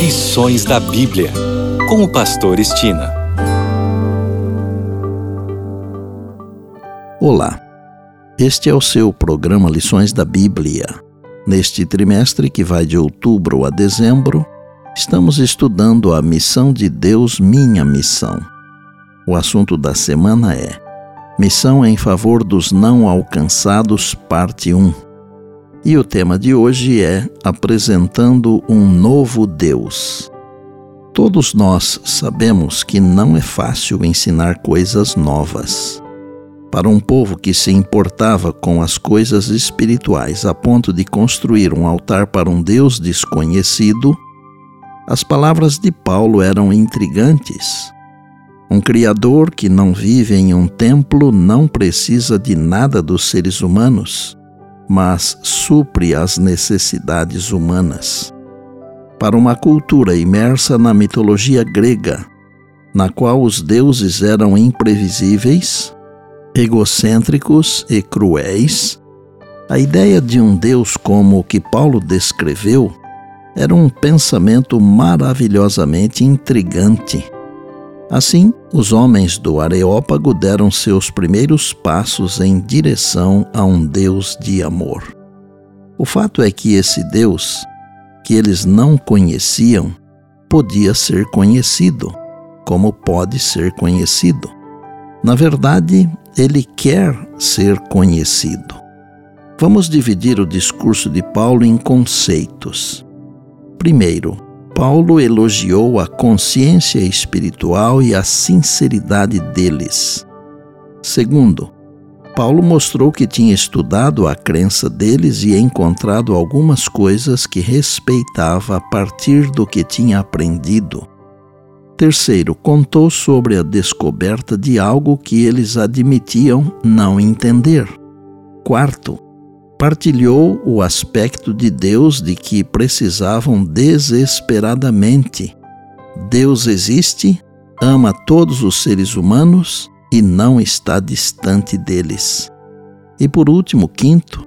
Lições da Bíblia, com o Pastor Estina. Olá, este é o seu programa Lições da Bíblia. Neste trimestre, que vai de outubro a dezembro, estamos estudando a missão de Deus, minha missão. O assunto da semana é Missão em favor dos não alcançados, parte 1. E o tema de hoje é Apresentando um Novo Deus. Todos nós sabemos que não é fácil ensinar coisas novas. Para um povo que se importava com as coisas espirituais a ponto de construir um altar para um Deus desconhecido, as palavras de Paulo eram intrigantes. Um Criador que não vive em um templo não precisa de nada dos seres humanos mas supre as necessidades humanas. Para uma cultura imersa na mitologia grega, na qual os deuses eram imprevisíveis, egocêntricos e cruéis, a ideia de um Deus como o que Paulo descreveu era um pensamento maravilhosamente intrigante Assim, os homens do Areópago deram seus primeiros passos em direção a um Deus de amor. O fato é que esse Deus, que eles não conheciam, podia ser conhecido, como pode ser conhecido. Na verdade, ele quer ser conhecido. Vamos dividir o discurso de Paulo em conceitos. Primeiro, Paulo elogiou a consciência espiritual e a sinceridade deles. Segundo, Paulo mostrou que tinha estudado a crença deles e encontrado algumas coisas que respeitava a partir do que tinha aprendido. Terceiro, contou sobre a descoberta de algo que eles admitiam não entender. Quarto, partilhou o aspecto de Deus de que precisavam desesperadamente. Deus existe, ama todos os seres humanos e não está distante deles. E por último, quinto,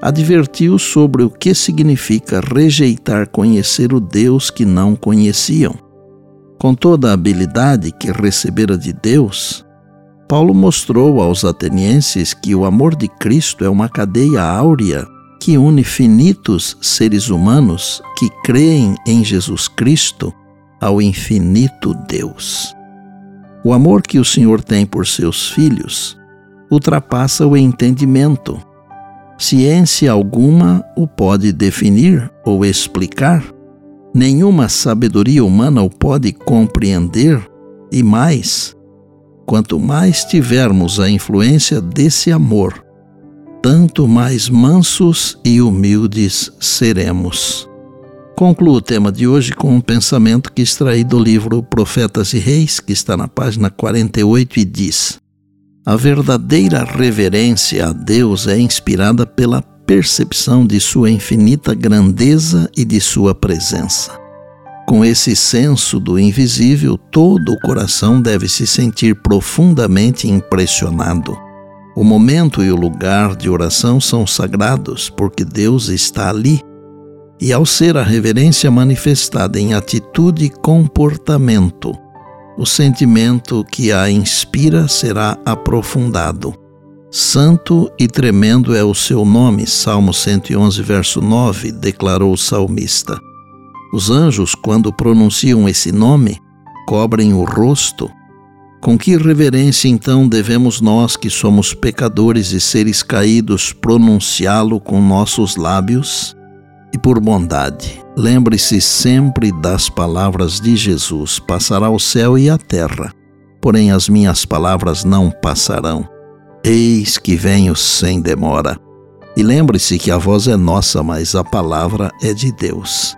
advertiu sobre o que significa rejeitar conhecer o Deus que não conheciam. Com toda a habilidade que recebera de Deus, Paulo mostrou aos atenienses que o amor de Cristo é uma cadeia áurea que une finitos seres humanos que creem em Jesus Cristo ao infinito Deus. O amor que o Senhor tem por seus filhos ultrapassa o entendimento. Ciência alguma o pode definir ou explicar, nenhuma sabedoria humana o pode compreender, e mais, quanto mais tivermos a influência desse amor, tanto mais mansos e humildes seremos. Concluo o tema de hoje com um pensamento que extraí do livro Profetas e Reis, que está na página 48 e diz: A verdadeira reverência a Deus é inspirada pela percepção de sua infinita grandeza e de sua presença. Com esse senso do invisível, todo o coração deve se sentir profundamente impressionado. O momento e o lugar de oração são sagrados, porque Deus está ali. E ao ser a reverência manifestada em atitude e comportamento, o sentimento que a inspira será aprofundado. Santo e tremendo é o seu nome, Salmo 111, verso 9, declarou o salmista. Os anjos, quando pronunciam esse nome, cobrem o rosto. Com que reverência então devemos nós, que somos pecadores e seres caídos, pronunciá-lo com nossos lábios? E por bondade, lembre-se sempre das palavras de Jesus: passará o céu e a terra, porém as minhas palavras não passarão. Eis que venho sem demora. E lembre-se que a voz é nossa, mas a palavra é de Deus.